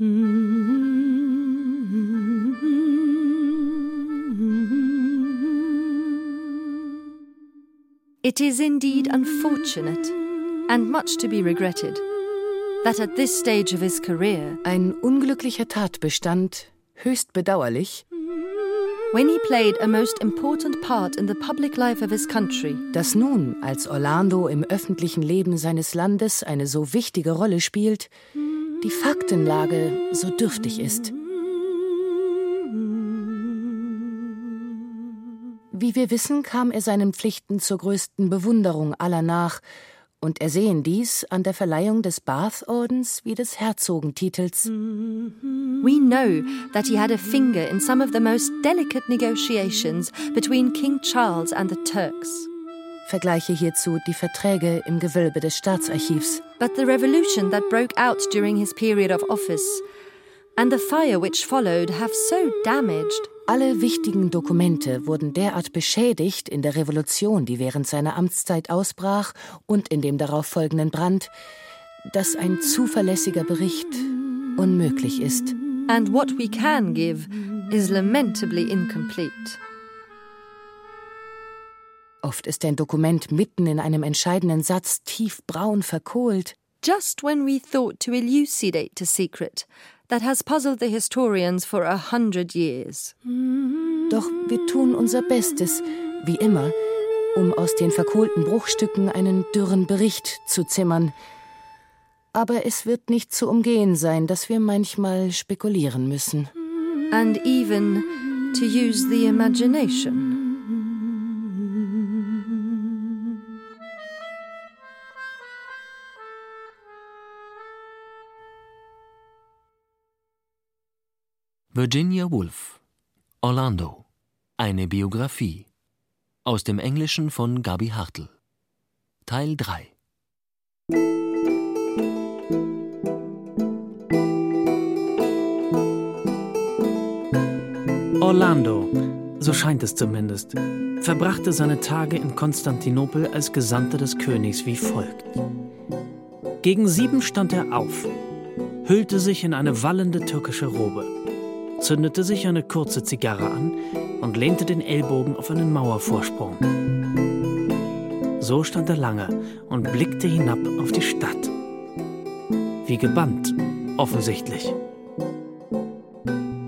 It is indeed unfortunate and much to be regretted that at this stage of his career ein unglücklicher Tatbestand, höchst bedauerlich, when he played a most important part in the public life of his country, dass nun, als Orlando im öffentlichen Leben seines Landes eine so wichtige Rolle spielt, die Faktenlage so dürftig ist. Wie wir wissen, kam er seinen Pflichten zur größten Bewunderung aller nach, und ersehen dies an der Verleihung des Bath-Ordens wie des Herzogentitels. We know that he had a finger in some of the most delicate negotiations between King Charles and the Turks. Vergleiche hierzu die Verträge im Gewölbe des Staatsarchivs. But the revolution that broke out during his period of office and the fire which followed have so damaged alle wichtigen Dokumente wurden derart beschädigt in der Revolution, die während seiner Amtszeit ausbrach, und in dem darauf folgenden Brand, dass ein zuverlässiger Bericht unmöglich ist. And what we can give is lamentably incomplete. Oft ist ein Dokument mitten in einem entscheidenden Satz tiefbraun verkohlt. Just when we thought to elucidate a secret, that has puzzled the historians for a hundred years. Doch wir tun unser Bestes, wie immer, um aus den verkohlten Bruchstücken einen dürren Bericht zu zimmern. Aber es wird nicht zu umgehen sein, dass wir manchmal spekulieren müssen. And even to use the imagination. Virginia Woolf Orlando. Eine Biografie. Aus dem Englischen von Gabi Hartl. Teil 3 Orlando, so scheint es zumindest, verbrachte seine Tage in Konstantinopel als Gesandter des Königs wie folgt. Gegen sieben stand er auf, hüllte sich in eine wallende türkische Robe zündete sich eine kurze Zigarre an und lehnte den Ellbogen auf einen Mauervorsprung. So stand er lange und blickte hinab auf die Stadt. Wie gebannt, offensichtlich.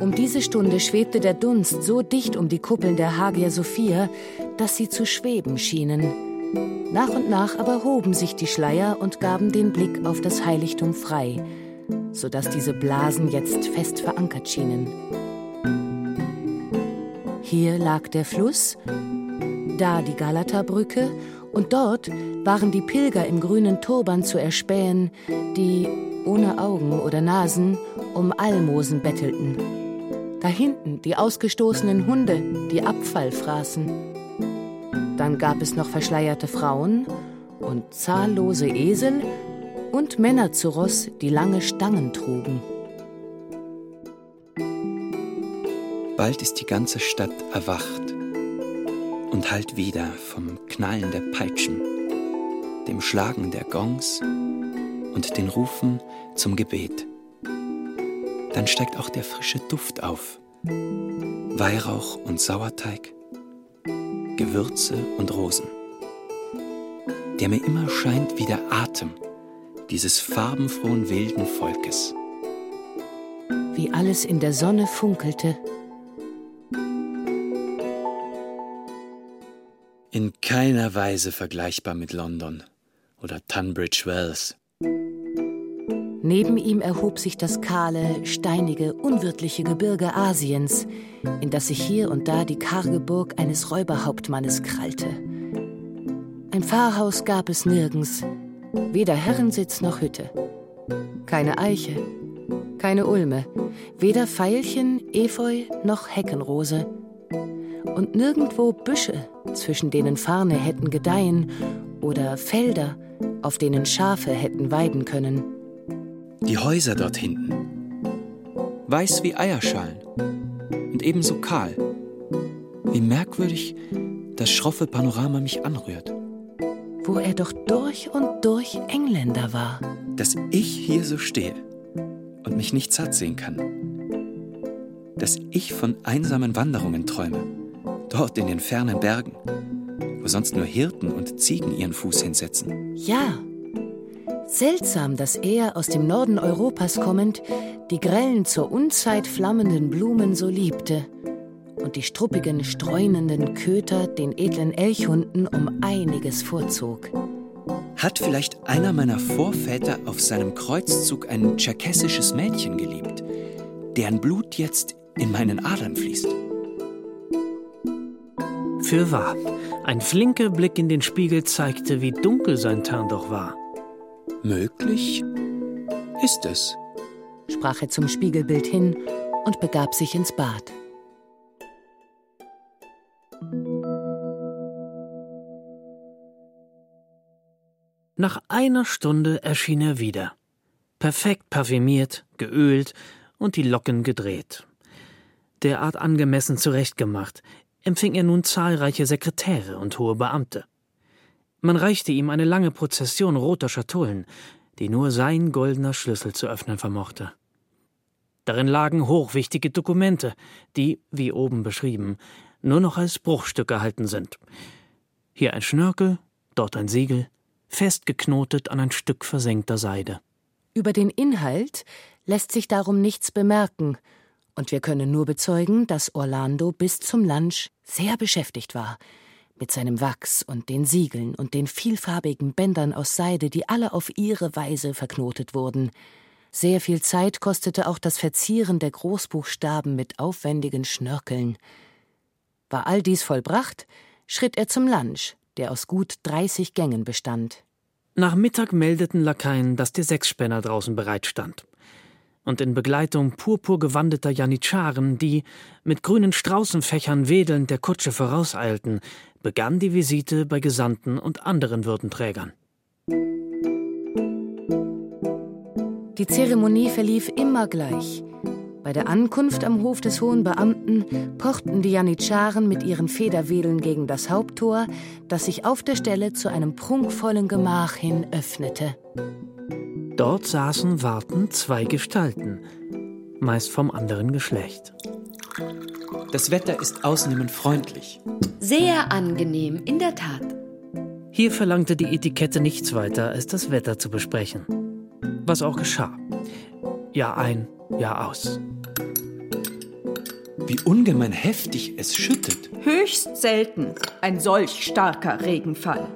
Um diese Stunde schwebte der Dunst so dicht um die Kuppeln der Hagia Sophia, dass sie zu schweben schienen. Nach und nach aber hoben sich die Schleier und gaben den Blick auf das Heiligtum frei, sodass diese Blasen jetzt fest verankert schienen. Hier lag der Fluss, da die Galata-Brücke und dort waren die Pilger im grünen Turban zu erspähen, die, ohne Augen oder Nasen, um Almosen bettelten. Da hinten die ausgestoßenen Hunde, die Abfall fraßen. Dann gab es noch verschleierte Frauen und zahllose Esel und Männer zu Ross, die lange Stangen trugen. Bald ist die ganze Stadt erwacht und hallt wieder vom Knallen der Peitschen, dem Schlagen der Gongs und den Rufen zum Gebet. Dann steigt auch der frische Duft auf. Weihrauch und Sauerteig, Gewürze und Rosen, der mir immer scheint wie der Atem dieses farbenfrohen wilden Volkes. Wie alles in der Sonne funkelte. In keiner Weise vergleichbar mit London oder Tunbridge Wells. Neben ihm erhob sich das kahle, steinige, unwirtliche Gebirge Asiens, in das sich hier und da die karge Burg eines Räuberhauptmannes krallte. Ein Pfarrhaus gab es nirgends, Weder Herrensitz noch Hütte. Keine Eiche, keine Ulme, weder Veilchen, Efeu noch Heckenrose. Und nirgendwo Büsche, zwischen denen Farne hätten gedeihen, oder Felder, auf denen Schafe hätten weiden können. Die Häuser dort hinten, weiß wie Eierschalen und ebenso kahl. Wie merkwürdig das schroffe Panorama mich anrührt wo er doch durch und durch Engländer war. Dass ich hier so stehe und mich nicht satt sehen kann. Dass ich von einsamen Wanderungen träume, dort in den fernen Bergen, wo sonst nur Hirten und Ziegen ihren Fuß hinsetzen. Ja. Seltsam, dass er, aus dem Norden Europas kommend, die grellen zur Unzeit flammenden Blumen so liebte und die struppigen, streunenden Köter den edlen Elchhunden um einiges vorzog. Hat vielleicht einer meiner Vorväter auf seinem Kreuzzug ein tscherkessisches Mädchen geliebt, deren Blut jetzt in meinen Adern fließt? Für wahr, ein flinker Blick in den Spiegel zeigte, wie dunkel sein Tarn doch war. Möglich ist es, sprach er zum Spiegelbild hin und begab sich ins Bad. Nach einer Stunde erschien er wieder. Perfekt parfümiert, geölt und die Locken gedreht. Derart angemessen zurechtgemacht, empfing er nun zahlreiche Sekretäre und hohe Beamte. Man reichte ihm eine lange Prozession roter Schatullen, die nur sein goldener Schlüssel zu öffnen vermochte. Darin lagen hochwichtige Dokumente, die, wie oben beschrieben, nur noch als Bruchstücke erhalten sind. Hier ein Schnörkel, dort ein Siegel, festgeknotet an ein Stück versenkter Seide. Über den Inhalt lässt sich darum nichts bemerken, und wir können nur bezeugen, dass Orlando bis zum Lunch sehr beschäftigt war, mit seinem Wachs und den Siegeln und den vielfarbigen Bändern aus Seide, die alle auf ihre Weise verknotet wurden. Sehr viel Zeit kostete auch das Verzieren der Großbuchstaben mit aufwendigen Schnörkeln. War all dies vollbracht, schritt er zum Lunch, der aus gut 30 Gängen bestand. Nach Mittag meldeten Lakaien, dass der Sechsspänner draußen bereitstand. Und in Begleitung purpurgewandeter Janitscharen, die mit grünen Straußenfächern wedelnd der Kutsche vorauseilten, begann die Visite bei Gesandten und anderen Würdenträgern. Die Zeremonie verlief immer gleich. Bei der Ankunft am Hof des hohen Beamten pochten die Janitscharen mit ihren Federwedeln gegen das Haupttor, das sich auf der Stelle zu einem prunkvollen Gemach hin öffnete. Dort saßen wartend zwei Gestalten, meist vom anderen Geschlecht. Das Wetter ist ausnehmend freundlich. Sehr angenehm, in der Tat. Hier verlangte die Etikette nichts weiter, als das Wetter zu besprechen. Was auch geschah. Jahr ein, Jahr aus. Wie ungemein heftig es schüttet. Höchst selten ein solch starker Regenfall.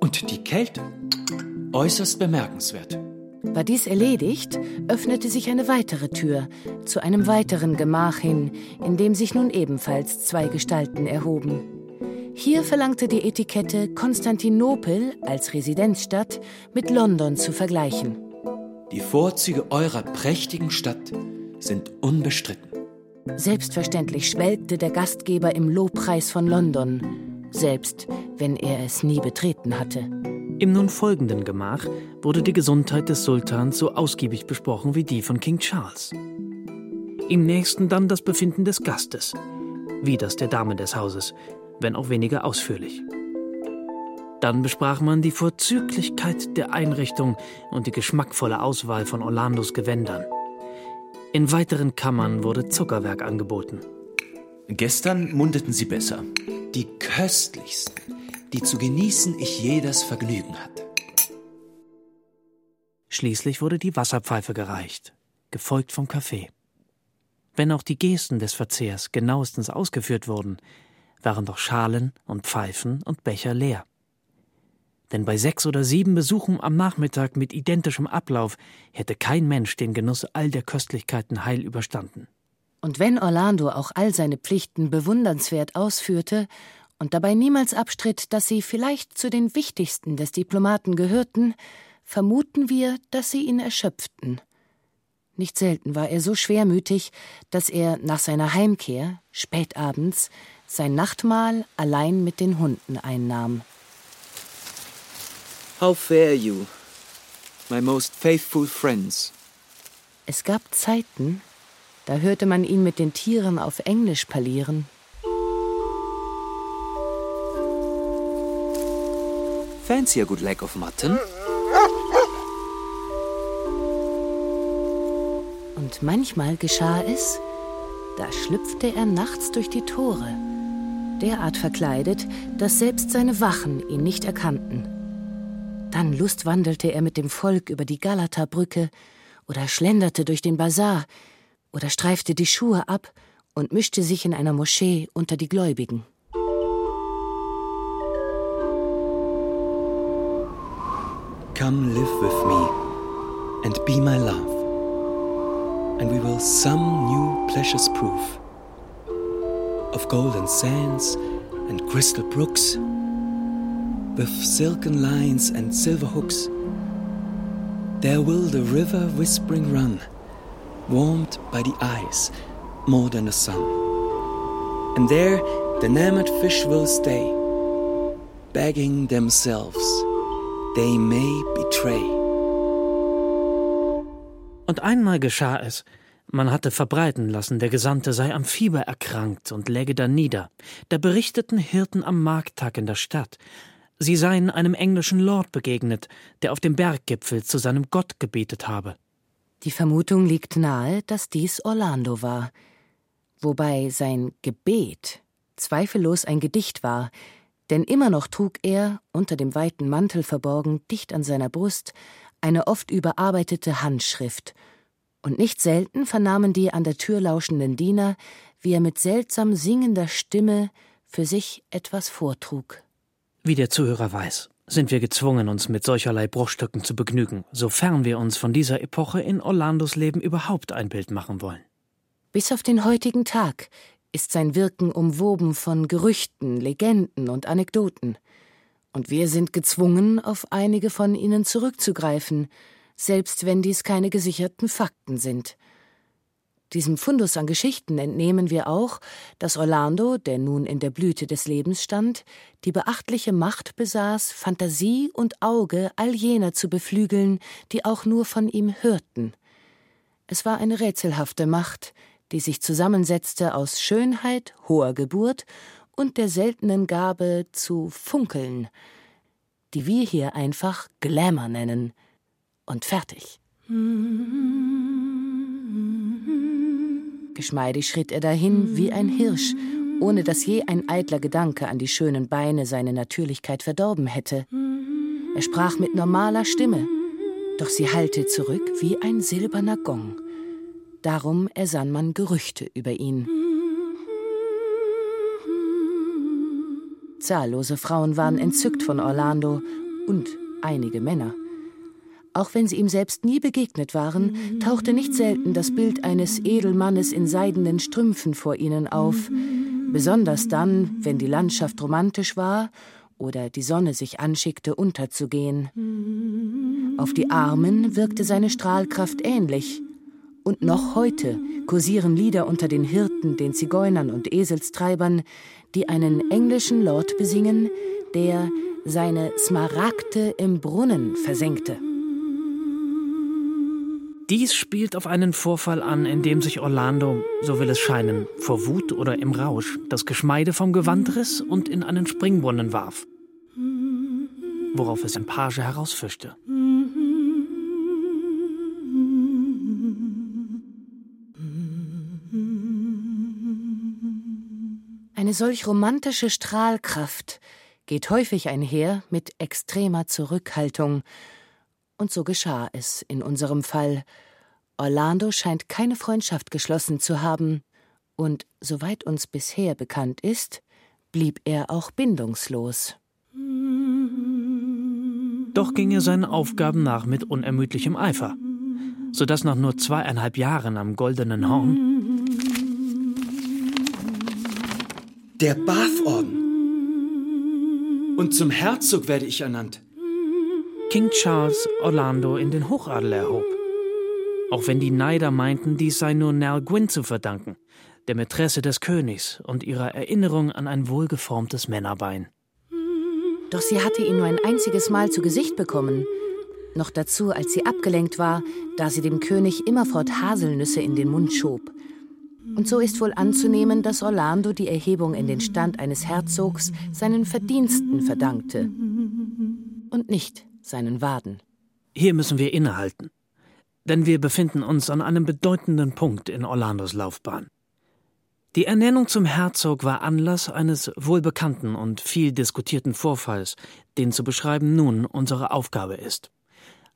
Und die Kälte? Äußerst bemerkenswert. War dies erledigt, öffnete sich eine weitere Tür zu einem weiteren Gemach hin, in dem sich nun ebenfalls zwei Gestalten erhoben. Hier verlangte die Etikette, Konstantinopel als Residenzstadt mit London zu vergleichen. Die Vorzüge eurer prächtigen Stadt sind unbestritten. Selbstverständlich schwelgte der Gastgeber im Lobpreis von London, selbst wenn er es nie betreten hatte. Im nun folgenden Gemach wurde die Gesundheit des Sultans so ausgiebig besprochen wie die von King Charles. Im nächsten dann das Befinden des Gastes, wie das der Dame des Hauses, wenn auch weniger ausführlich. Dann besprach man die Vorzüglichkeit der Einrichtung und die geschmackvolle Auswahl von Orlandos Gewändern. In weiteren Kammern wurde Zuckerwerk angeboten. Gestern mundeten sie besser. Die köstlichsten, die zu genießen ich je das Vergnügen hatte. Schließlich wurde die Wasserpfeife gereicht, gefolgt vom Kaffee. Wenn auch die Gesten des Verzehrs genauestens ausgeführt wurden, waren doch Schalen und Pfeifen und Becher leer. Denn bei sechs oder sieben Besuchen am Nachmittag mit identischem Ablauf hätte kein Mensch den Genuss all der Köstlichkeiten heil überstanden. Und wenn Orlando auch all seine Pflichten bewundernswert ausführte und dabei niemals abstritt, dass sie vielleicht zu den wichtigsten des Diplomaten gehörten, vermuten wir, dass sie ihn erschöpften. Nicht selten war er so schwermütig, dass er nach seiner Heimkehr, spätabends, sein Nachtmahl allein mit den Hunden einnahm. How fare you, my most faithful friends? Es gab Zeiten, da hörte man ihn mit den Tieren auf Englisch parlieren. Fancy a good leg of mutton? Und manchmal geschah es, da schlüpfte er nachts durch die Tore, derart verkleidet, dass selbst seine Wachen ihn nicht erkannten. Dann lustwandelte er mit dem Volk über die Galata-Brücke oder schlenderte durch den Bazar oder streifte die Schuhe ab und mischte sich in einer Moschee unter die Gläubigen. Come live with me and be my love, and we will some new pleasures prove of golden sands and crystal brooks, with silken lines and silver hooks. There will the river whispering run, warmed by the eyes more than the sun. And there the enamored fish will stay, begging themselves they may betray. Und einmal geschah es, man hatte verbreiten lassen, der Gesandte sei am Fieber erkrankt und läge da nieder. Da berichteten Hirten am Markttag in der Stadt, sie seien einem englischen Lord begegnet, der auf dem Berggipfel zu seinem Gott gebetet habe. Die Vermutung liegt nahe, dass dies Orlando war, wobei sein Gebet zweifellos ein Gedicht war, denn immer noch trug er, unter dem weiten Mantel verborgen, dicht an seiner Brust, eine oft überarbeitete Handschrift, und nicht selten vernahmen die an der Tür lauschenden Diener, wie er mit seltsam singender Stimme für sich etwas vortrug. Wie der Zuhörer weiß, sind wir gezwungen, uns mit solcherlei Bruchstücken zu begnügen, sofern wir uns von dieser Epoche in Orlandos Leben überhaupt ein Bild machen wollen. Bis auf den heutigen Tag ist sein Wirken umwoben von Gerüchten, Legenden und Anekdoten. Und wir sind gezwungen, auf einige von ihnen zurückzugreifen, selbst wenn dies keine gesicherten Fakten sind. Diesem Fundus an Geschichten entnehmen wir auch, dass Orlando, der nun in der Blüte des Lebens stand, die beachtliche Macht besaß, Fantasie und Auge all jener zu beflügeln, die auch nur von ihm hörten. Es war eine rätselhafte Macht, die sich zusammensetzte aus Schönheit, hoher Geburt und der seltenen Gabe zu funkeln, die wir hier einfach Glamour nennen. Und fertig. Geschmeidig schritt er dahin wie ein Hirsch, ohne dass je ein eitler Gedanke an die schönen Beine seine Natürlichkeit verdorben hätte. Er sprach mit normaler Stimme, doch sie hallte zurück wie ein silberner Gong. Darum ersann man Gerüchte über ihn. Zahllose Frauen waren entzückt von Orlando und einige Männer. Auch wenn sie ihm selbst nie begegnet waren, tauchte nicht selten das Bild eines Edelmannes in seidenen Strümpfen vor ihnen auf, besonders dann, wenn die Landschaft romantisch war oder die Sonne sich anschickte, unterzugehen. Auf die Armen wirkte seine Strahlkraft ähnlich, und noch heute kursieren Lieder unter den Hirten, den Zigeunern und Eselstreibern, die einen englischen Lord besingen, der seine Smaragde im Brunnen versenkte. Dies spielt auf einen Vorfall an, in dem sich Orlando, so will es scheinen, vor Wut oder im Rausch das Geschmeide vom Gewand riss und in einen Springbrunnen warf, worauf es ein Page herausfischte. Eine solch romantische Strahlkraft geht häufig einher mit extremer Zurückhaltung, und so geschah es in unserem Fall. Orlando scheint keine Freundschaft geschlossen zu haben, und soweit uns bisher bekannt ist, blieb er auch bindungslos. Doch ging er seinen Aufgaben nach mit unermüdlichem Eifer, so dass nach nur zweieinhalb Jahren am Goldenen Horn Der Bathorden. Und zum Herzog werde ich ernannt. King Charles Orlando in den Hochadel erhob. Auch wenn die Neider meinten, dies sei nur Nell Gwyn zu verdanken, der Mätresse des Königs und ihrer Erinnerung an ein wohlgeformtes Männerbein. Doch sie hatte ihn nur ein einziges Mal zu Gesicht bekommen. Noch dazu, als sie abgelenkt war, da sie dem König immerfort Haselnüsse in den Mund schob. Und so ist wohl anzunehmen, dass Orlando die Erhebung in den Stand eines Herzogs seinen Verdiensten verdankte und nicht seinen Waden. Hier müssen wir innehalten. denn wir befinden uns an einem bedeutenden Punkt in Orlandos Laufbahn. Die Ernennung zum Herzog war Anlass eines wohlbekannten und viel diskutierten Vorfalls, den zu beschreiben nun unsere Aufgabe ist.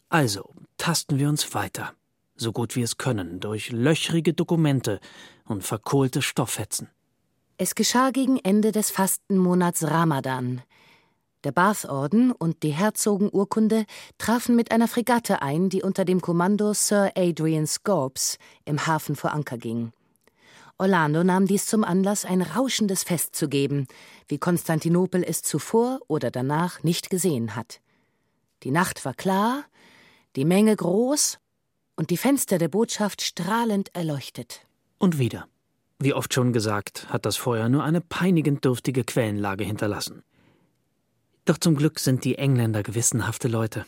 Also tasten wir uns weiter, so gut wir es können, durch löchrige Dokumente und verkohlte Stofffetzen. Es geschah gegen Ende des Fastenmonats Ramadan. Der Bath-Orden und die Herzogenurkunde trafen mit einer Fregatte ein, die unter dem Kommando Sir Adrian Scorps im Hafen vor Anker ging. Orlando nahm dies zum Anlass, ein rauschendes Fest zu geben, wie Konstantinopel es zuvor oder danach nicht gesehen hat. Die Nacht war klar, die Menge groß und die Fenster der Botschaft strahlend erleuchtet. Und wieder. Wie oft schon gesagt, hat das Feuer nur eine peinigend dürftige Quellenlage hinterlassen. Doch zum Glück sind die Engländer gewissenhafte Leute.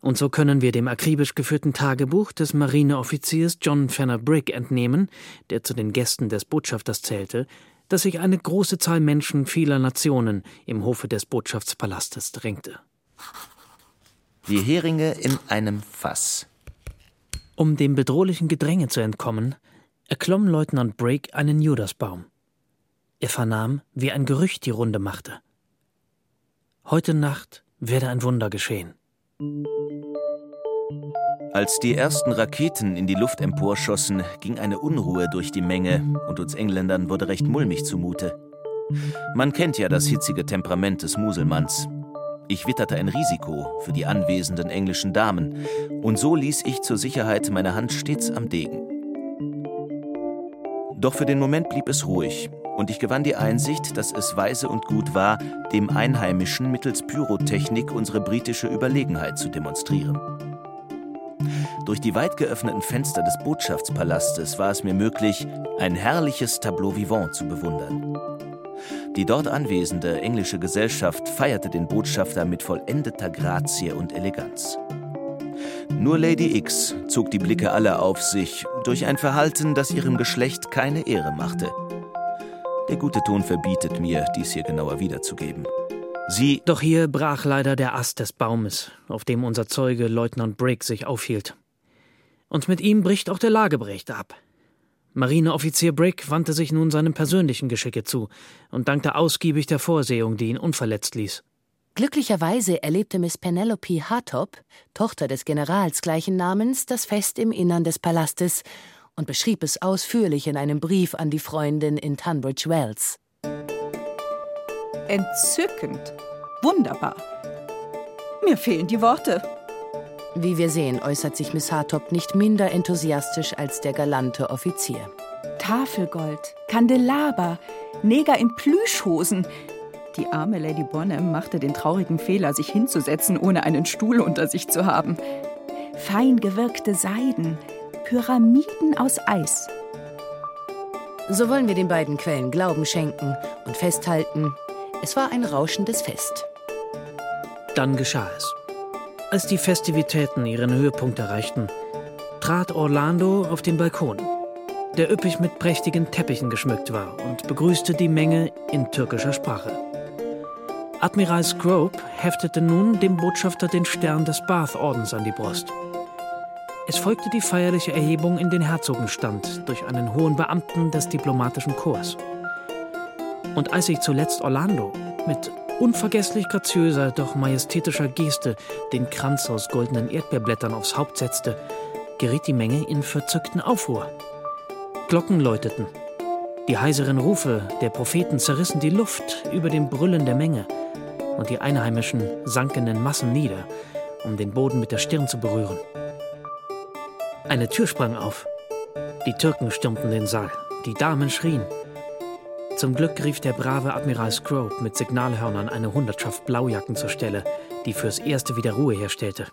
Und so können wir dem akribisch geführten Tagebuch des Marineoffiziers John Fenner Brigg entnehmen, der zu den Gästen des Botschafters zählte, dass sich eine große Zahl Menschen vieler Nationen im Hofe des Botschaftspalastes drängte. Die Heringe in einem Fass. Um dem bedrohlichen Gedränge zu entkommen, erklomm Leutnant Brigg einen Judasbaum. Er vernahm, wie ein Gerücht die Runde machte. Heute Nacht werde ein Wunder geschehen. Als die ersten Raketen in die Luft emporschossen, ging eine Unruhe durch die Menge und uns Engländern wurde recht mulmig zumute. Man kennt ja das hitzige Temperament des Muselmanns. Ich witterte ein Risiko für die anwesenden englischen Damen, und so ließ ich zur Sicherheit meine Hand stets am Degen. Doch für den Moment blieb es ruhig, und ich gewann die Einsicht, dass es weise und gut war, dem Einheimischen mittels Pyrotechnik unsere britische Überlegenheit zu demonstrieren. Durch die weit geöffneten Fenster des Botschaftspalastes war es mir möglich, ein herrliches Tableau vivant zu bewundern. Die dort anwesende englische Gesellschaft feierte den Botschafter mit vollendeter Grazie und Eleganz. Nur Lady X zog die Blicke aller auf sich durch ein Verhalten, das ihrem Geschlecht keine Ehre machte. Der gute Ton verbietet mir, dies hier genauer wiederzugeben. Sie. Doch hier brach leider der Ast des Baumes, auf dem unser Zeuge Leutnant Brigg sich aufhielt. Und mit ihm bricht auch der Lagebericht ab. Marineoffizier Brigg wandte sich nun seinem persönlichen Geschicke zu und dankte ausgiebig der Vorsehung, die ihn unverletzt ließ. Glücklicherweise erlebte Miss Penelope Hartop, Tochter des Generals gleichen Namens, das Fest im Innern des Palastes und beschrieb es ausführlich in einem Brief an die Freundin in Tunbridge Wells. Entzückend. Wunderbar. Mir fehlen die Worte. Wie wir sehen, äußert sich Miss Hartop nicht minder enthusiastisch als der galante Offizier. Tafelgold, Kandelaber, Neger in Plüschhosen. Die arme Lady Bonham machte den traurigen Fehler, sich hinzusetzen, ohne einen Stuhl unter sich zu haben. Fein gewirkte Seiden, Pyramiden aus Eis. So wollen wir den beiden Quellen Glauben schenken und festhalten, es war ein rauschendes Fest. Dann geschah es. Als die Festivitäten ihren Höhepunkt erreichten, trat Orlando auf den Balkon, der üppig mit prächtigen Teppichen geschmückt war, und begrüßte die Menge in türkischer Sprache. Admiral Scrope heftete nun dem Botschafter den Stern des Bath-Ordens an die Brust. Es folgte die feierliche Erhebung in den Herzogenstand durch einen hohen Beamten des diplomatischen Korps. Und als sich zuletzt Orlando mit unvergesslich graziöser, doch majestätischer Geste den Kranz aus goldenen Erdbeerblättern aufs Haupt setzte, geriet die Menge in verzückten Aufruhr. Glocken läuteten. Die heiseren Rufe der Propheten zerrissen die Luft über dem Brüllen der Menge, und die Einheimischen sanken in Massen nieder, um den Boden mit der Stirn zu berühren. Eine Tür sprang auf. Die Türken stürmten den Saal. Die Damen schrien. Zum Glück rief der brave Admiral Scrope mit Signalhörnern eine Hundertschaft Blaujacken zur Stelle, die fürs Erste wieder Ruhe herstellte.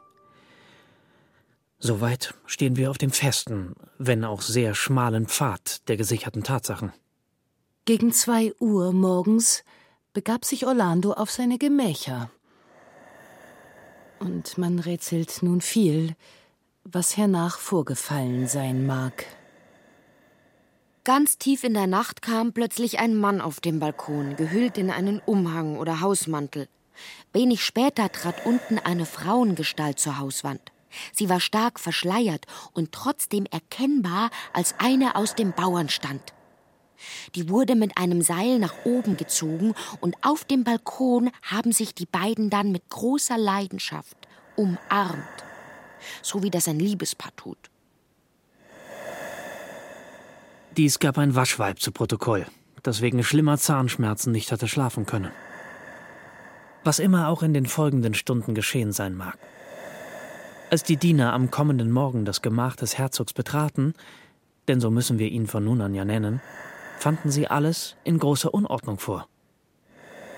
Soweit stehen wir auf dem festen, wenn auch sehr schmalen Pfad der gesicherten Tatsachen. Gegen zwei Uhr morgens begab sich Orlando auf seine Gemächer. Und man rätselt nun viel, was hernach vorgefallen sein mag. Ganz tief in der Nacht kam plötzlich ein Mann auf dem Balkon, gehüllt in einen Umhang oder Hausmantel. Wenig später trat unten eine Frauengestalt zur Hauswand. Sie war stark verschleiert und trotzdem erkennbar als eine aus dem Bauernstand. Die wurde mit einem Seil nach oben gezogen und auf dem Balkon haben sich die beiden dann mit großer Leidenschaft umarmt, so wie das ein Liebespaar tut. Dies gab ein Waschweib zu Protokoll, das wegen schlimmer Zahnschmerzen nicht hatte schlafen können. Was immer auch in den folgenden Stunden geschehen sein mag. Als die Diener am kommenden Morgen das Gemach des Herzogs betraten, denn so müssen wir ihn von nun an ja nennen, fanden sie alles in großer Unordnung vor.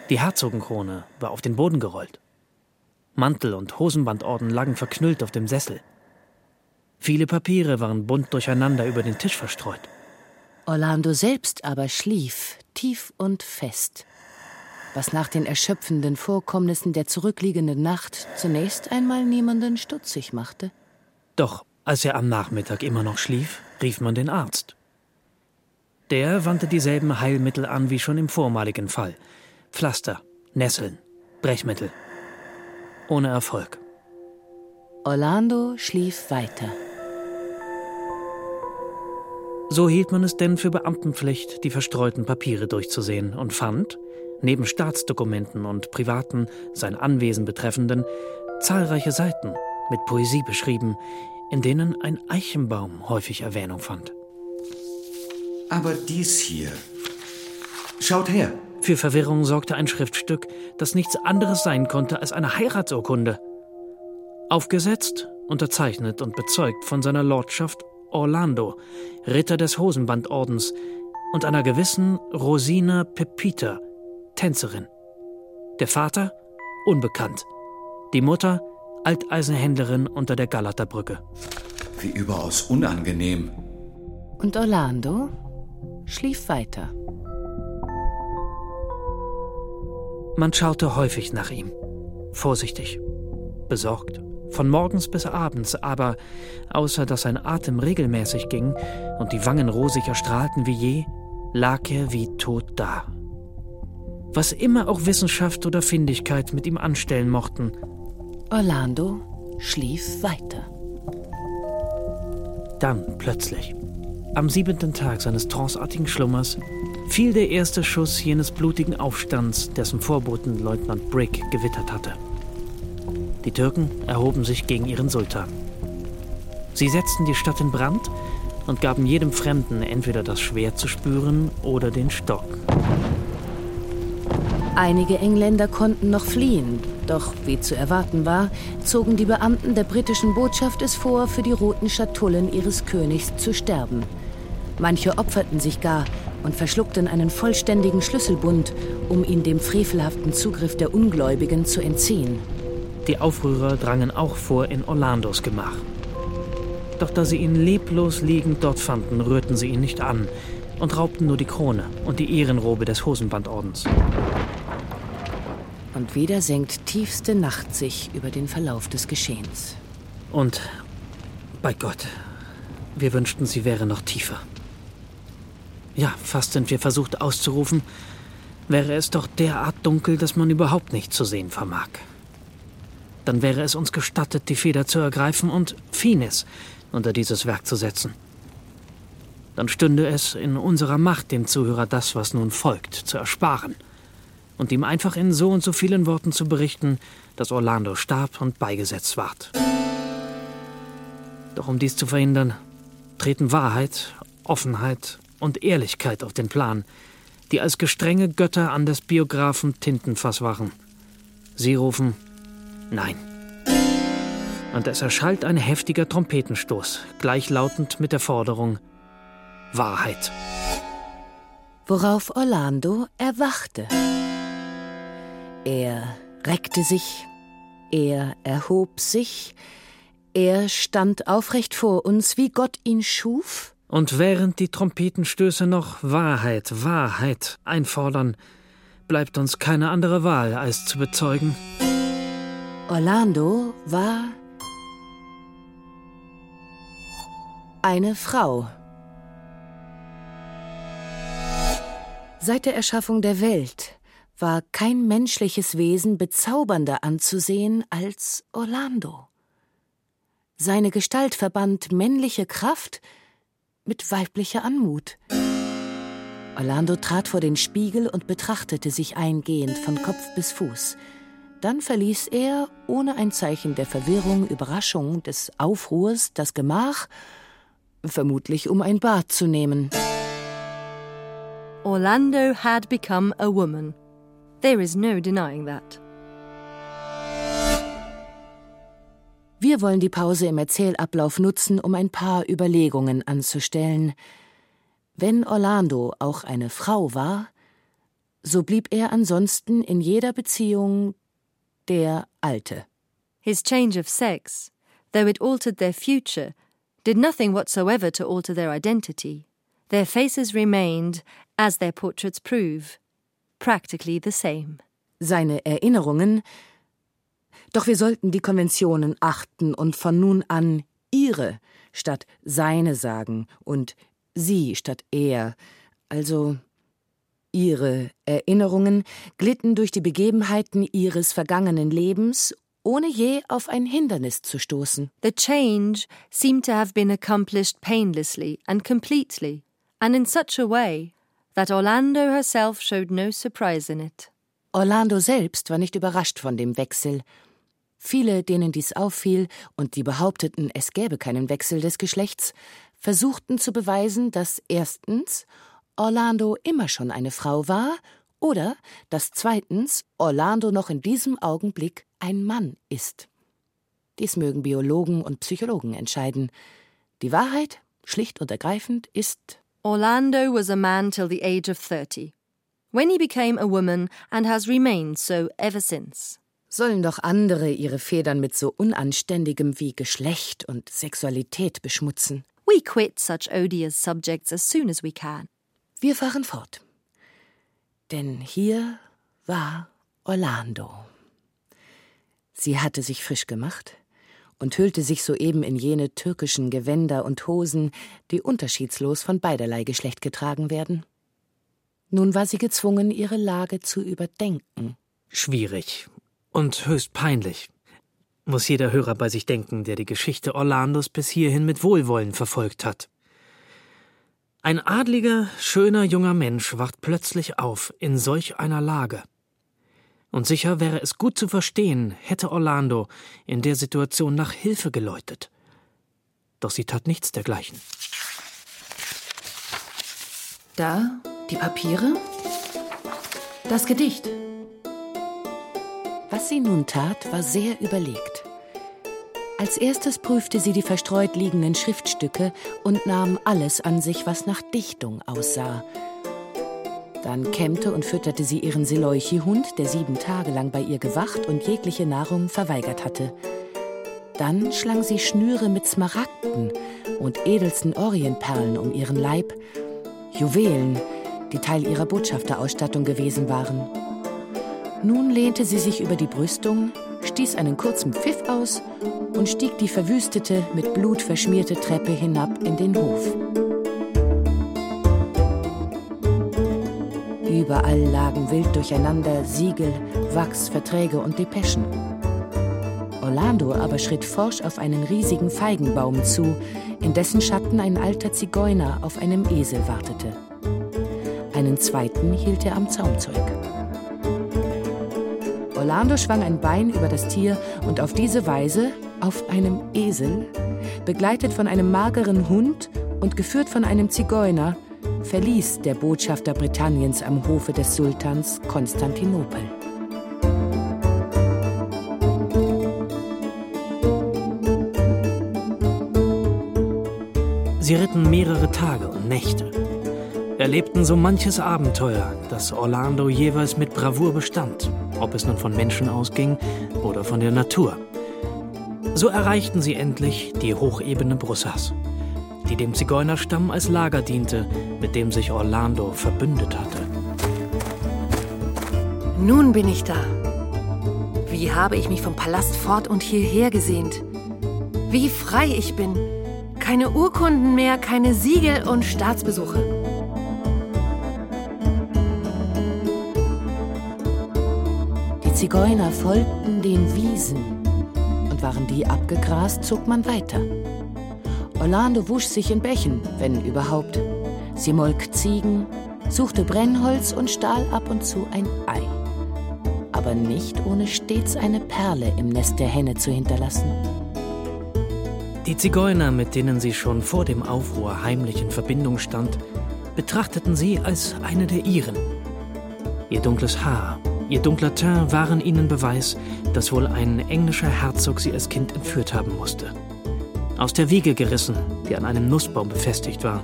Die Herzogenkrone war auf den Boden gerollt. Mantel und Hosenbandorden lagen verknüllt auf dem Sessel. Viele Papiere waren bunt durcheinander über den Tisch verstreut. Orlando selbst aber schlief tief und fest, was nach den erschöpfenden Vorkommnissen der zurückliegenden Nacht zunächst einmal niemanden stutzig machte. Doch als er am Nachmittag immer noch schlief, rief man den Arzt. Der wandte dieselben Heilmittel an wie schon im vormaligen Fall. Pflaster, Nesseln, Brechmittel. Ohne Erfolg. Orlando schlief weiter. So hielt man es denn für Beamtenpflicht, die verstreuten Papiere durchzusehen und fand, neben Staatsdokumenten und privaten, sein Anwesen betreffenden, zahlreiche Seiten mit Poesie beschrieben, in denen ein Eichenbaum häufig Erwähnung fand. Aber dies hier. Schaut her. Für Verwirrung sorgte ein Schriftstück, das nichts anderes sein konnte als eine Heiratsurkunde. Aufgesetzt, unterzeichnet und bezeugt von seiner Lordschaft Orlando, Ritter des Hosenbandordens, und einer gewissen Rosina Pepita, Tänzerin. Der Vater? Unbekannt. Die Mutter? Alteisenhändlerin unter der Galaterbrücke. Wie überaus unangenehm. Und Orlando? schlief weiter. Man schaute häufig nach ihm, vorsichtig, besorgt, von morgens bis abends, aber außer dass sein Atem regelmäßig ging und die Wangen rosig erstrahlten wie je, lag er wie tot da. Was immer auch Wissenschaft oder Findigkeit mit ihm anstellen mochten. Orlando schlief weiter. Dann plötzlich am siebenten Tag seines tranceartigen Schlummers fiel der erste Schuss jenes blutigen Aufstands, dessen Vorboten Leutnant Brick gewittert hatte. Die Türken erhoben sich gegen ihren Sultan. Sie setzten die Stadt in Brand und gaben jedem Fremden entweder das Schwert zu spüren oder den Stock. Einige Engländer konnten noch fliehen, doch wie zu erwarten war, zogen die Beamten der britischen Botschaft es vor, für die roten Schatullen ihres Königs zu sterben. Manche opferten sich gar und verschluckten einen vollständigen Schlüsselbund, um ihn dem frevelhaften Zugriff der Ungläubigen zu entziehen. Die Aufrührer drangen auch vor in Orlandos Gemach. Doch da sie ihn leblos liegend dort fanden, rührten sie ihn nicht an und raubten nur die Krone und die Ehrenrobe des Hosenbandordens. Und wieder senkt tiefste Nacht sich über den Verlauf des Geschehens. Und, bei Gott, wir wünschten, sie wäre noch tiefer. Ja, fast sind wir versucht auszurufen, wäre es doch derart dunkel, dass man überhaupt nicht zu sehen vermag. Dann wäre es uns gestattet, die Feder zu ergreifen und Finis unter dieses Werk zu setzen. Dann stünde es in unserer Macht, dem Zuhörer das, was nun folgt, zu ersparen und ihm einfach in so und so vielen Worten zu berichten, dass Orlando starb und beigesetzt ward. Doch um dies zu verhindern, treten Wahrheit, Offenheit und Ehrlichkeit auf den Plan, die als gestrenge Götter an des Biografen Tintenfass wachen. Sie rufen Nein. Und es erschallt ein heftiger Trompetenstoß, gleichlautend mit der Forderung Wahrheit. Worauf Orlando erwachte. Er reckte sich, er erhob sich, er stand aufrecht vor uns, wie Gott ihn schuf, und während die Trompetenstöße noch Wahrheit, Wahrheit einfordern, bleibt uns keine andere Wahl, als zu bezeugen. Orlando war eine Frau. Seit der Erschaffung der Welt war kein menschliches Wesen bezaubernder anzusehen als Orlando. Seine Gestalt verband männliche Kraft mit weiblicher Anmut. Orlando trat vor den Spiegel und betrachtete sich eingehend von Kopf bis Fuß. Dann verließ er, ohne ein Zeichen der Verwirrung, Überraschung, des Aufruhrs, das Gemach, vermutlich um ein Bad zu nehmen. Orlando had become a woman. There is no denying that. Wir wollen die Pause im Erzählablauf nutzen, um ein paar Überlegungen anzustellen. Wenn Orlando auch eine Frau war, so blieb er ansonsten in jeder Beziehung der Alte. His change of sex, though it altered their future, did nothing whatsoever to alter their identity. Their faces remained, as their portraits prove, practically the same. Seine Erinnerungen doch wir sollten die Konventionen achten und von nun an ihre statt seine sagen und sie statt er, also ihre Erinnerungen glitten durch die Begebenheiten ihres vergangenen Lebens, ohne je auf ein Hindernis zu stoßen. The change seemed to have been accomplished painlessly and completely, and in such a way that Orlando herself showed no surprise in it. Orlando selbst war nicht überrascht von dem Wechsel. Viele, denen dies auffiel und die behaupteten, es gäbe keinen Wechsel des Geschlechts, versuchten zu beweisen, dass erstens Orlando immer schon eine Frau war oder dass zweitens Orlando noch in diesem Augenblick ein Mann ist. Dies mögen Biologen und Psychologen entscheiden. Die Wahrheit, schlicht und ergreifend, ist Orlando was a man till the age of 30, when he became a woman and has remained so ever since. Sollen doch andere ihre Federn mit so Unanständigem wie Geschlecht und Sexualität beschmutzen. We quit such odious subjects as soon as we can. Wir fahren fort. Denn hier war Orlando. Sie hatte sich frisch gemacht und hüllte sich soeben in jene türkischen Gewänder und Hosen, die unterschiedslos von beiderlei Geschlecht getragen werden. Nun war sie gezwungen, ihre Lage zu überdenken. Schwierig und höchst peinlich. Muss jeder Hörer bei sich denken, der die Geschichte Orlandos bis hierhin mit Wohlwollen verfolgt hat. Ein adliger, schöner junger Mensch wacht plötzlich auf in solch einer Lage. Und sicher wäre es gut zu verstehen, hätte Orlando in der Situation nach Hilfe geläutet. Doch sie tat nichts dergleichen. Da die Papiere, das Gedicht. Was sie nun tat, war sehr überlegt. Als erstes prüfte sie die verstreut liegenden Schriftstücke und nahm alles an sich, was nach Dichtung aussah. Dann kämmte und fütterte sie ihren Seleuchi-Hund, der sieben Tage lang bei ihr gewacht und jegliche Nahrung verweigert hatte. Dann schlang sie Schnüre mit Smaragden und edelsten Orientperlen um ihren Leib, Juwelen, die Teil ihrer Botschafterausstattung gewesen waren. Nun lehnte sie sich über die Brüstung, stieß einen kurzen Pfiff aus und stieg die verwüstete, mit Blut verschmierte Treppe hinab in den Hof. Überall lagen wild durcheinander Siegel, Wachs, Verträge und Depeschen. Orlando aber schritt forsch auf einen riesigen Feigenbaum zu, in dessen Schatten ein alter Zigeuner auf einem Esel wartete. Einen zweiten hielt er am Zaumzeug. Orlando schwang ein Bein über das Tier und auf diese Weise, auf einem Esel, begleitet von einem mageren Hund und geführt von einem Zigeuner, verließ der Botschafter Britanniens am Hofe des Sultans Konstantinopel. Sie ritten mehrere Tage und Nächte, erlebten so manches Abenteuer, das Orlando jeweils mit Bravour bestand ob es nun von Menschen ausging oder von der Natur. So erreichten sie endlich die Hochebene Brussas, die dem Zigeunerstamm als Lager diente, mit dem sich Orlando verbündet hatte. Nun bin ich da. Wie habe ich mich vom Palast fort und hierher gesehnt. Wie frei ich bin. Keine Urkunden mehr, keine Siegel und Staatsbesuche. Zigeuner folgten den Wiesen, und waren die abgegrast, zog man weiter. Orlando wusch sich in Bächen, wenn überhaupt. Sie molk Ziegen, suchte Brennholz und stahl ab und zu ein Ei. Aber nicht ohne stets eine Perle im Nest der Henne zu hinterlassen. Die Zigeuner, mit denen sie schon vor dem Aufruhr heimlich in Verbindung stand, betrachteten sie als eine der ihren. Ihr dunkles Haar, ihr dunkler Teint waren ihnen Beweis, dass wohl ein englischer Herzog sie als Kind entführt haben musste. Aus der Wiege gerissen, die an einem Nussbaum befestigt war,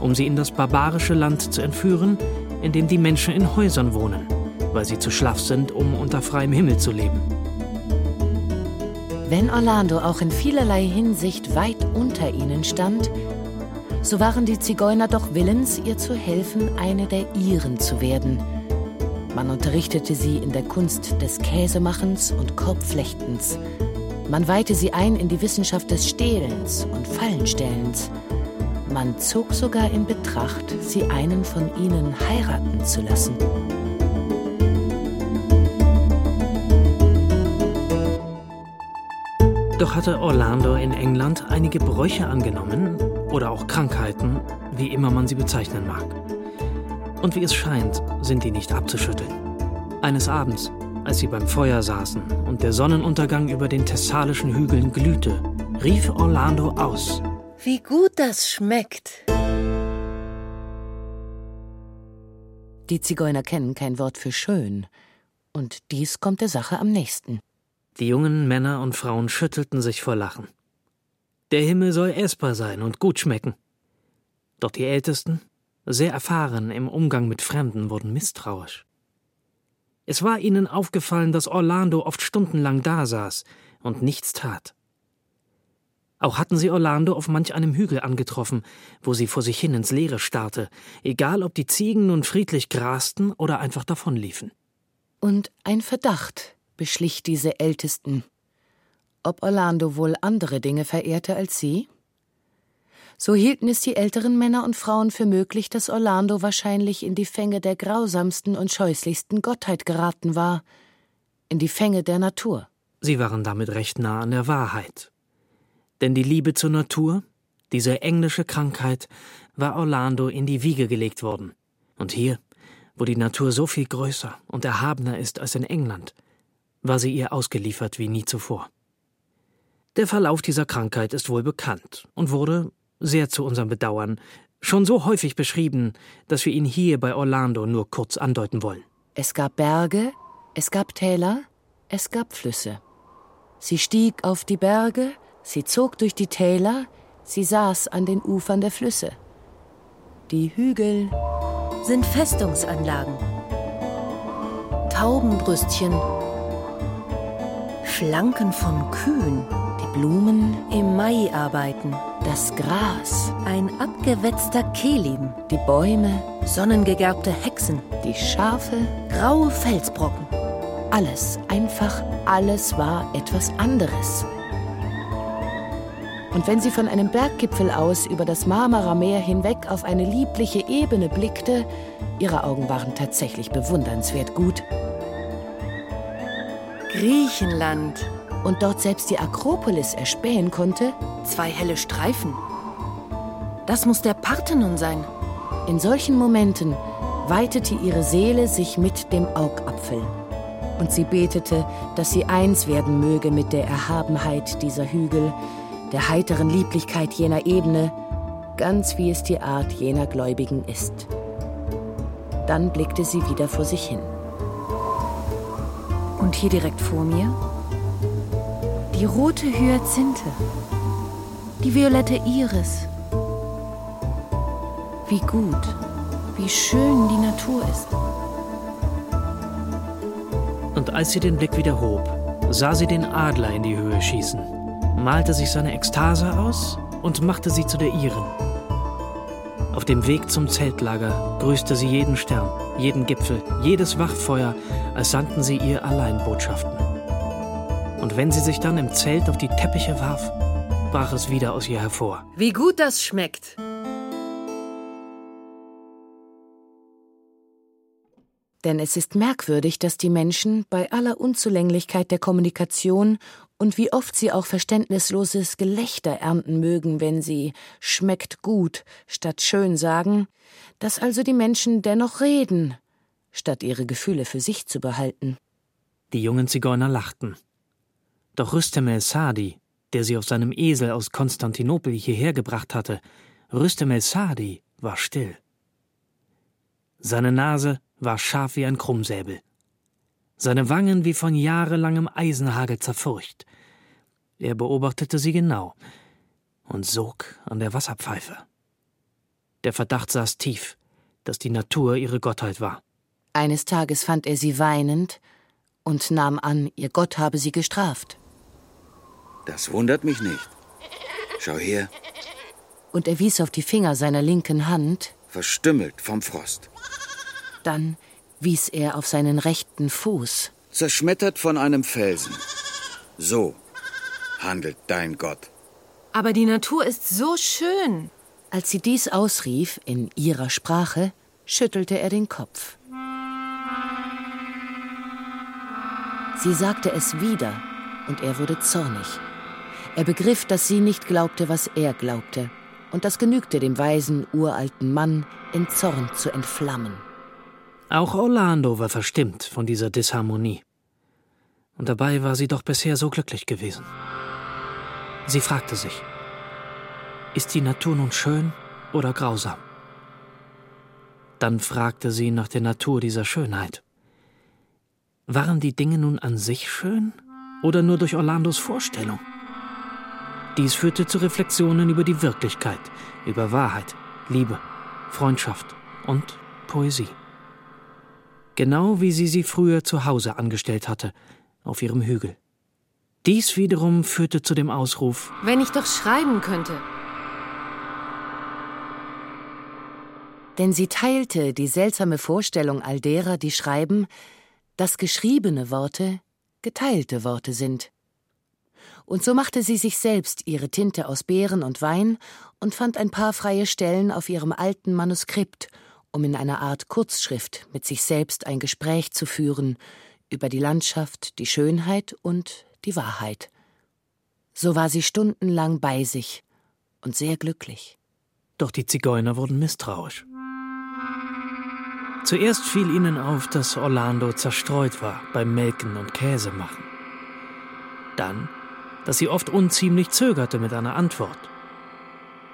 um sie in das barbarische Land zu entführen, in dem die Menschen in Häusern wohnen, weil sie zu schlaff sind, um unter freiem Himmel zu leben. Wenn Orlando auch in vielerlei Hinsicht weit unter ihnen stand, so waren die Zigeuner doch willens, ihr zu helfen, eine der ihren zu werden. Man unterrichtete sie in der Kunst des Käsemachens und Korbflechtens. Man weihte sie ein in die Wissenschaft des Stehlens und Fallenstellens. Man zog sogar in Betracht, sie einen von ihnen heiraten zu lassen. Doch hatte Orlando in England einige Bräuche angenommen oder auch Krankheiten, wie immer man sie bezeichnen mag. Und wie es scheint, sind die nicht abzuschütteln. Eines Abends, als sie beim Feuer saßen und der Sonnenuntergang über den thessalischen Hügeln glühte, rief Orlando aus. Wie gut das schmeckt. Die Zigeuner kennen kein Wort für schön. Und dies kommt der Sache am nächsten. Die jungen Männer und Frauen schüttelten sich vor Lachen. Der Himmel soll essbar sein und gut schmecken. Doch die Ältesten, sehr erfahren im Umgang mit Fremden, wurden misstrauisch. Es war ihnen aufgefallen, dass Orlando oft stundenlang dasaß und nichts tat. Auch hatten sie Orlando auf manch einem Hügel angetroffen, wo sie vor sich hin ins Leere starrte, egal ob die Ziegen nun friedlich grasten oder einfach davonliefen. Und ein Verdacht beschlich diese Ältesten. Ob Orlando wohl andere Dinge verehrte als sie? So hielten es die älteren Männer und Frauen für möglich, dass Orlando wahrscheinlich in die Fänge der grausamsten und scheußlichsten Gottheit geraten war, in die Fänge der Natur. Sie waren damit recht nah an der Wahrheit. Denn die Liebe zur Natur, diese englische Krankheit, war Orlando in die Wiege gelegt worden. Und hier, wo die Natur so viel größer und erhabener ist als in England, war sie ihr ausgeliefert wie nie zuvor. Der Verlauf dieser Krankheit ist wohl bekannt und wurde, sehr zu unserem Bedauern, schon so häufig beschrieben, dass wir ihn hier bei Orlando nur kurz andeuten wollen. Es gab Berge, es gab Täler, es gab Flüsse. Sie stieg auf die Berge, sie zog durch die Täler, sie saß an den Ufern der Flüsse. Die Hügel sind Festungsanlagen. Taubenbrüstchen Flanken von Kühen, die Blumen im Mai arbeiten, das Gras, ein abgewetzter Kelim, die Bäume, sonnengegerbte Hexen, die Schafe, graue Felsbrocken. Alles, einfach alles war etwas anderes. Und wenn sie von einem Berggipfel aus über das Marmarameer hinweg auf eine liebliche Ebene blickte, ihre Augen waren tatsächlich bewundernswert gut. Griechenland. Und dort selbst die Akropolis erspähen konnte? Zwei helle Streifen. Das muss der Parthenon sein. In solchen Momenten weitete ihre Seele sich mit dem Augapfel. Und sie betete, dass sie eins werden möge mit der Erhabenheit dieser Hügel, der heiteren Lieblichkeit jener Ebene, ganz wie es die Art jener Gläubigen ist. Dann blickte sie wieder vor sich hin. Und hier direkt vor mir die rote Hyazinthe, die violette Iris. Wie gut, wie schön die Natur ist. Und als sie den Blick wieder hob, sah sie den Adler in die Höhe schießen, malte sich seine Ekstase aus und machte sie zu der ihren. Auf dem Weg zum Zeltlager grüßte sie jeden Stern, jeden Gipfel, jedes Wachfeuer, als sandten sie ihr allein Botschaften. Und wenn sie sich dann im Zelt auf die Teppiche warf, brach es wieder aus ihr hervor. Wie gut das schmeckt. Denn es ist merkwürdig, dass die Menschen bei aller Unzulänglichkeit der Kommunikation und wie oft sie auch verständnisloses Gelächter ernten mögen, wenn sie schmeckt gut statt schön sagen, dass also die Menschen dennoch reden, statt ihre Gefühle für sich zu behalten. Die jungen Zigeuner lachten. Doch Rüstem el Sadi, der sie auf seinem Esel aus Konstantinopel hierher gebracht hatte, Rüstem el Sadi war still. Seine Nase war scharf wie ein Krummsäbel, seine Wangen wie von jahrelangem Eisenhagel zerfurcht. Er beobachtete sie genau und sog an der Wasserpfeife. Der Verdacht saß tief, dass die Natur ihre Gottheit war. Eines Tages fand er sie weinend und nahm an, ihr Gott habe sie gestraft. Das wundert mich nicht. Schau her. Und er wies auf die Finger seiner linken Hand. Verstümmelt vom Frost. Dann wies er auf seinen rechten Fuß. Zerschmettert von einem Felsen. So handelt dein Gott. Aber die Natur ist so schön. Als sie dies ausrief in ihrer Sprache, schüttelte er den Kopf. Sie sagte es wieder, und er wurde zornig. Er begriff, dass sie nicht glaubte, was er glaubte, und das genügte dem weisen, uralten Mann, in Zorn zu entflammen. Auch Orlando war verstimmt von dieser Disharmonie. Und dabei war sie doch bisher so glücklich gewesen. Sie fragte sich, ist die Natur nun schön oder grausam? Dann fragte sie nach der Natur dieser Schönheit. Waren die Dinge nun an sich schön oder nur durch Orlandos Vorstellung? Dies führte zu Reflexionen über die Wirklichkeit, über Wahrheit, Liebe, Freundschaft und Poesie. Genau wie sie sie früher zu Hause angestellt hatte, auf ihrem Hügel. Dies wiederum führte zu dem Ausruf Wenn ich doch schreiben könnte. Denn sie teilte die seltsame Vorstellung all derer, die schreiben, dass geschriebene Worte geteilte Worte sind. Und so machte sie sich selbst ihre Tinte aus Beeren und Wein und fand ein paar freie Stellen auf ihrem alten Manuskript, um in einer Art Kurzschrift mit sich selbst ein Gespräch zu führen über die Landschaft, die Schönheit und die Wahrheit. So war sie stundenlang bei sich und sehr glücklich. Doch die Zigeuner wurden misstrauisch. Zuerst fiel ihnen auf, dass Orlando zerstreut war beim Melken und Käsemachen. Dann, dass sie oft unziemlich zögerte mit einer Antwort.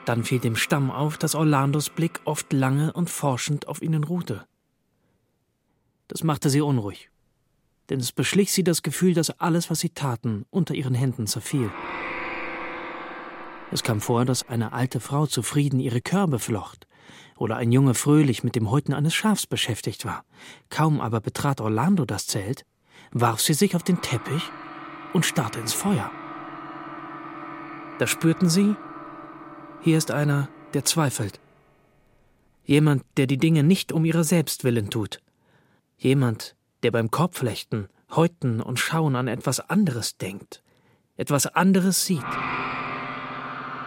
Dann fiel dem Stamm auf, dass Orlandos Blick oft lange und forschend auf ihnen ruhte. Das machte sie unruhig, denn es beschlich sie das Gefühl, dass alles, was sie taten, unter ihren Händen zerfiel. Es kam vor, dass eine alte Frau zufrieden ihre Körbe flocht oder ein Junge fröhlich mit dem Häuten eines Schafs beschäftigt war. Kaum aber betrat Orlando das Zelt, warf sie sich auf den Teppich und starrte ins Feuer. Da spürten sie, hier ist einer, der zweifelt. Jemand, der die Dinge nicht um ihrer selbst willen tut. Jemand, der beim Korbflechten, Häuten und Schauen an etwas anderes denkt, etwas anderes sieht.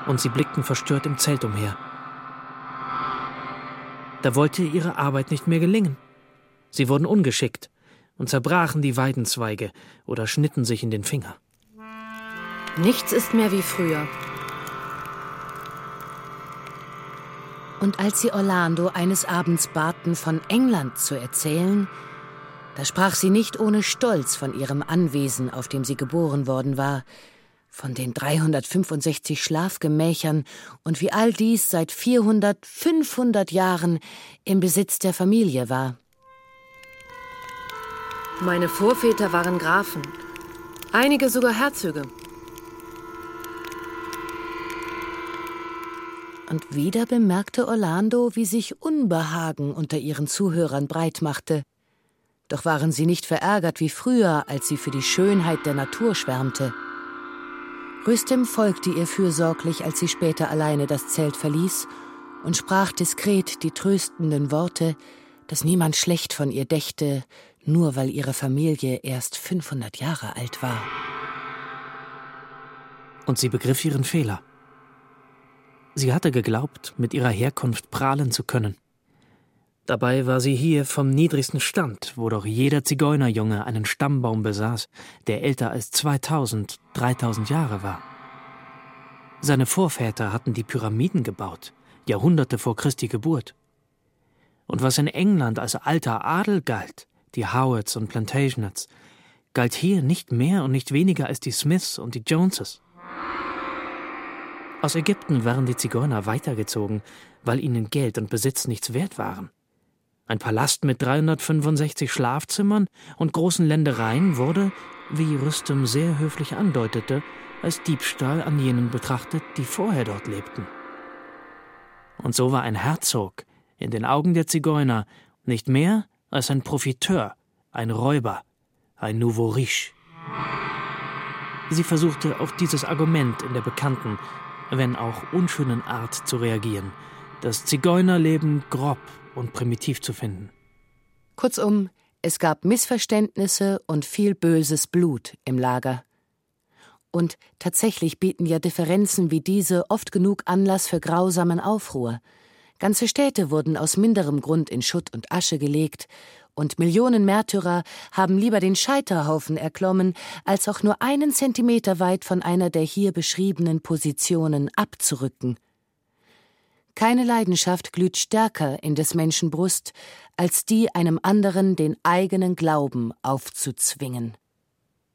Und sie blickten verstört im Zelt umher. Da wollte ihre Arbeit nicht mehr gelingen. Sie wurden ungeschickt und zerbrachen die Weidenzweige oder schnitten sich in den Finger. Nichts ist mehr wie früher. Und als sie Orlando eines Abends baten, von England zu erzählen, da sprach sie nicht ohne Stolz von ihrem Anwesen, auf dem sie geboren worden war, von den 365 Schlafgemächern und wie all dies seit 400, 500 Jahren im Besitz der Familie war. Meine Vorväter waren Grafen, einige sogar Herzöge. Und wieder bemerkte Orlando, wie sich Unbehagen unter ihren Zuhörern breitmachte. Doch waren sie nicht verärgert wie früher, als sie für die Schönheit der Natur schwärmte. Rüstem folgte ihr fürsorglich, als sie später alleine das Zelt verließ, und sprach diskret die tröstenden Worte, dass niemand schlecht von ihr dächte, nur weil ihre Familie erst 500 Jahre alt war. Und sie begriff ihren Fehler. Sie hatte geglaubt, mit ihrer Herkunft prahlen zu können. Dabei war sie hier vom niedrigsten Stand, wo doch jeder Zigeunerjunge einen Stammbaum besaß, der älter als 2000, 3000 Jahre war. Seine Vorväter hatten die Pyramiden gebaut, Jahrhunderte vor Christi Geburt. Und was in England als alter Adel galt, die Howards und Plantagenets, galt hier nicht mehr und nicht weniger als die Smiths und die Joneses. Aus Ägypten waren die Zigeuner weitergezogen, weil ihnen Geld und Besitz nichts wert waren. Ein Palast mit 365 Schlafzimmern und großen Ländereien wurde, wie Rüstem sehr höflich andeutete, als Diebstahl an jenen betrachtet, die vorher dort lebten. Und so war ein Herzog in den Augen der Zigeuner nicht mehr als ein Profiteur, ein Räuber, ein Nouveau Riche. Sie versuchte auf dieses Argument in der bekannten, wenn auch unschönen Art zu reagieren, das Zigeunerleben grob und primitiv zu finden. Kurzum, es gab Missverständnisse und viel böses Blut im Lager. Und tatsächlich bieten ja Differenzen wie diese oft genug Anlass für grausamen Aufruhr. Ganze Städte wurden aus minderem Grund in Schutt und Asche gelegt, und Millionen Märtyrer haben lieber den Scheiterhaufen erklommen, als auch nur einen Zentimeter weit von einer der hier beschriebenen Positionen abzurücken. Keine Leidenschaft glüht stärker in des Menschen Brust, als die einem anderen den eigenen Glauben aufzuzwingen.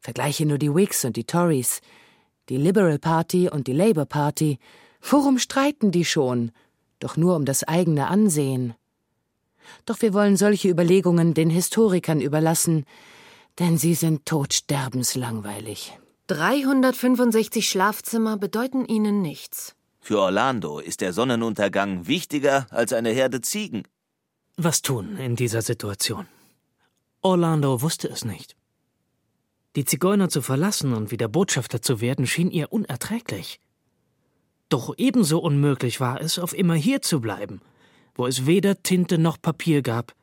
Vergleiche nur die Whigs und die Tories, die Liberal Party und die Labour Party. Worum streiten die schon? Doch nur um das eigene Ansehen. Doch wir wollen solche Überlegungen den Historikern überlassen, denn sie sind todsterbenslangweilig. 365 Schlafzimmer bedeuten ihnen nichts. Für Orlando ist der Sonnenuntergang wichtiger als eine Herde Ziegen. Was tun in dieser Situation? Orlando wusste es nicht. Die Zigeuner zu verlassen und wieder Botschafter zu werden, schien ihr unerträglich. Doch ebenso unmöglich war es, auf immer hier zu bleiben, wo es weder Tinte noch Papier gab,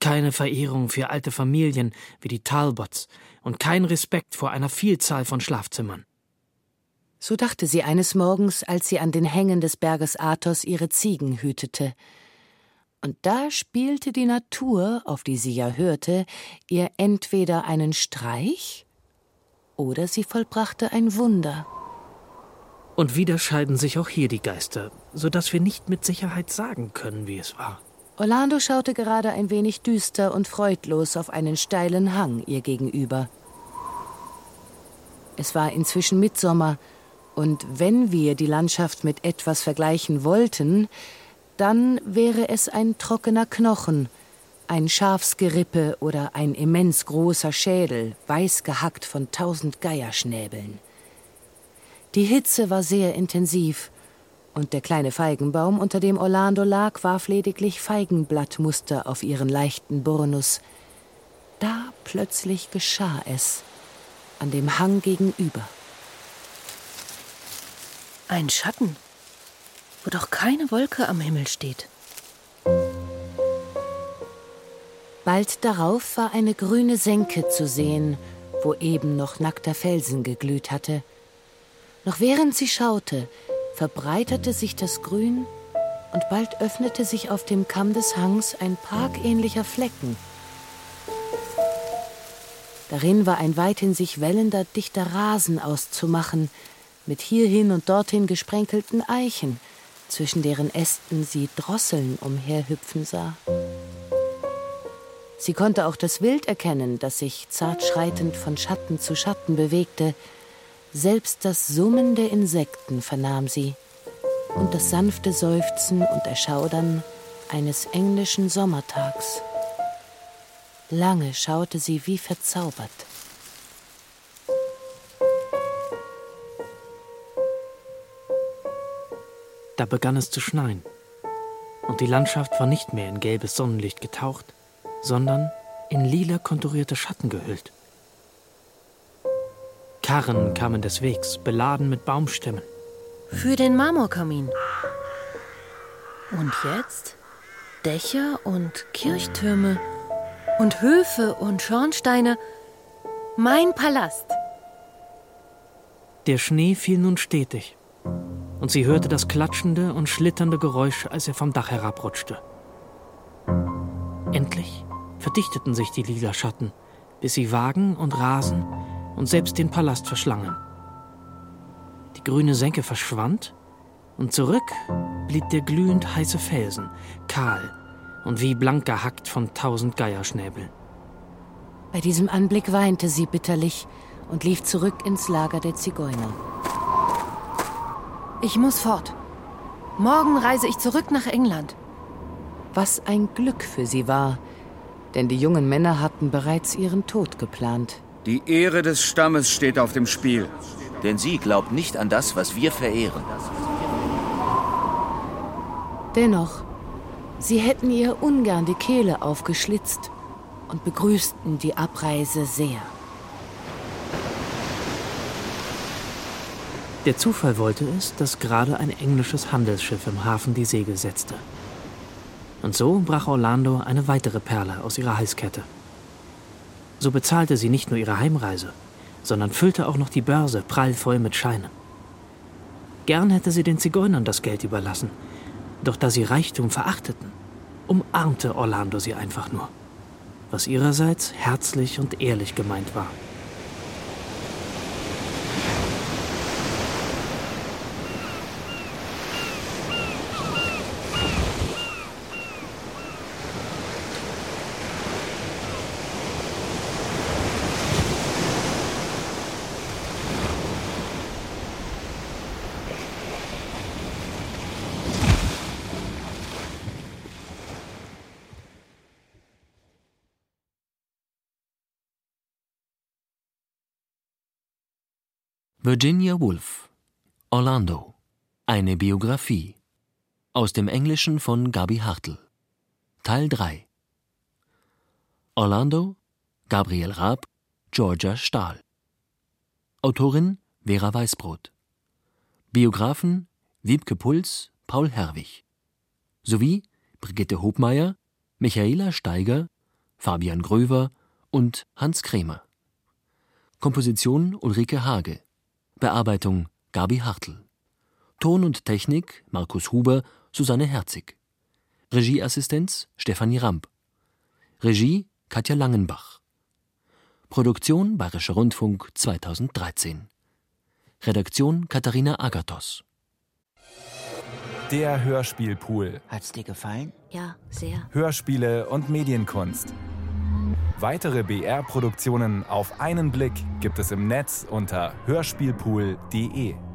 keine Verehrung für alte Familien wie die Talbots und kein Respekt vor einer Vielzahl von Schlafzimmern. So dachte sie eines Morgens, als sie an den Hängen des Berges Athos ihre Ziegen hütete. Und da spielte die Natur, auf die sie ja hörte, ihr entweder einen Streich oder sie vollbrachte ein Wunder. Und wieder scheiden sich auch hier die Geister, so dass wir nicht mit Sicherheit sagen können, wie es war. Orlando schaute gerade ein wenig düster und freudlos auf einen steilen Hang ihr gegenüber. Es war inzwischen Mitsommer, und wenn wir die Landschaft mit etwas vergleichen wollten, dann wäre es ein trockener Knochen, ein Schafsgerippe oder ein immens großer Schädel, weiß gehackt von tausend Geierschnäbeln. Die Hitze war sehr intensiv, und der kleine Feigenbaum, unter dem Orlando lag, warf lediglich Feigenblattmuster auf ihren leichten Burnus. Da plötzlich geschah es, an dem Hang gegenüber. Ein Schatten, wo doch keine Wolke am Himmel steht. Bald darauf war eine grüne Senke zu sehen, wo eben noch nackter Felsen geglüht hatte. Noch während sie schaute, verbreiterte sich das Grün und bald öffnete sich auf dem Kamm des Hangs ein parkähnlicher Flecken. Darin war ein weithin sich wellender, dichter Rasen auszumachen, mit hierhin und dorthin gesprenkelten Eichen, zwischen deren Ästen sie Drosseln umherhüpfen sah. Sie konnte auch das Wild erkennen, das sich zart schreitend von Schatten zu Schatten bewegte. Selbst das Summen der Insekten vernahm sie und das sanfte Seufzen und Erschaudern eines englischen Sommertags. Lange schaute sie wie verzaubert. Da begann es zu schneien. Und die Landschaft war nicht mehr in gelbes Sonnenlicht getaucht, sondern in lila konturierte Schatten gehüllt. Karren kamen des Wegs, beladen mit Baumstämmen. Für den Marmorkamin. Und jetzt Dächer und Kirchtürme und Höfe und Schornsteine. Mein Palast. Der Schnee fiel nun stetig und sie hörte das klatschende und schlitternde Geräusch, als er vom Dach herabrutschte. Endlich verdichteten sich die lila Schatten, bis sie Wagen und Rasen und selbst den Palast verschlangen. Die grüne Senke verschwand und zurück blieb der glühend heiße Felsen, kahl und wie blank gehackt von tausend Geierschnäbeln. Bei diesem Anblick weinte sie bitterlich und lief zurück ins Lager der Zigeuner. Ich muss fort. Morgen reise ich zurück nach England. Was ein Glück für sie war, denn die jungen Männer hatten bereits ihren Tod geplant. Die Ehre des Stammes steht auf dem Spiel. Denn sie glaubt nicht an das, was wir verehren. Dennoch, sie hätten ihr ungern die Kehle aufgeschlitzt und begrüßten die Abreise sehr. Der Zufall wollte es, dass gerade ein englisches Handelsschiff im Hafen die Segel setzte. Und so brach Orlando eine weitere Perle aus ihrer Halskette. So bezahlte sie nicht nur ihre Heimreise, sondern füllte auch noch die Börse prallvoll mit Scheinen. Gern hätte sie den Zigeunern das Geld überlassen, doch da sie Reichtum verachteten, umarmte Orlando sie einfach nur, was ihrerseits herzlich und ehrlich gemeint war. Virginia Woolf Orlando. Eine Biografie. Aus dem Englischen von Gabi Hartl. Teil 3 Orlando Gabriel Raab Georgia Stahl. Autorin Vera Weißbrot. Biografen Wiebke Puls Paul Herwig. Sowie Brigitte Hobmeier Michaela Steiger Fabian Gröver und Hans Krämer. Komposition Ulrike Hage Bearbeitung Gabi Hartl. Ton und Technik Markus Huber, Susanne Herzig. Regieassistenz Stefanie Ramp. Regie Katja Langenbach. Produktion Bayerischer Rundfunk 2013. Redaktion Katharina Agathos. Der Hörspielpool. Hat's dir gefallen? Ja, sehr. Hörspiele und Medienkunst. Weitere BR-Produktionen auf einen Blick gibt es im Netz unter hörspielpool.de.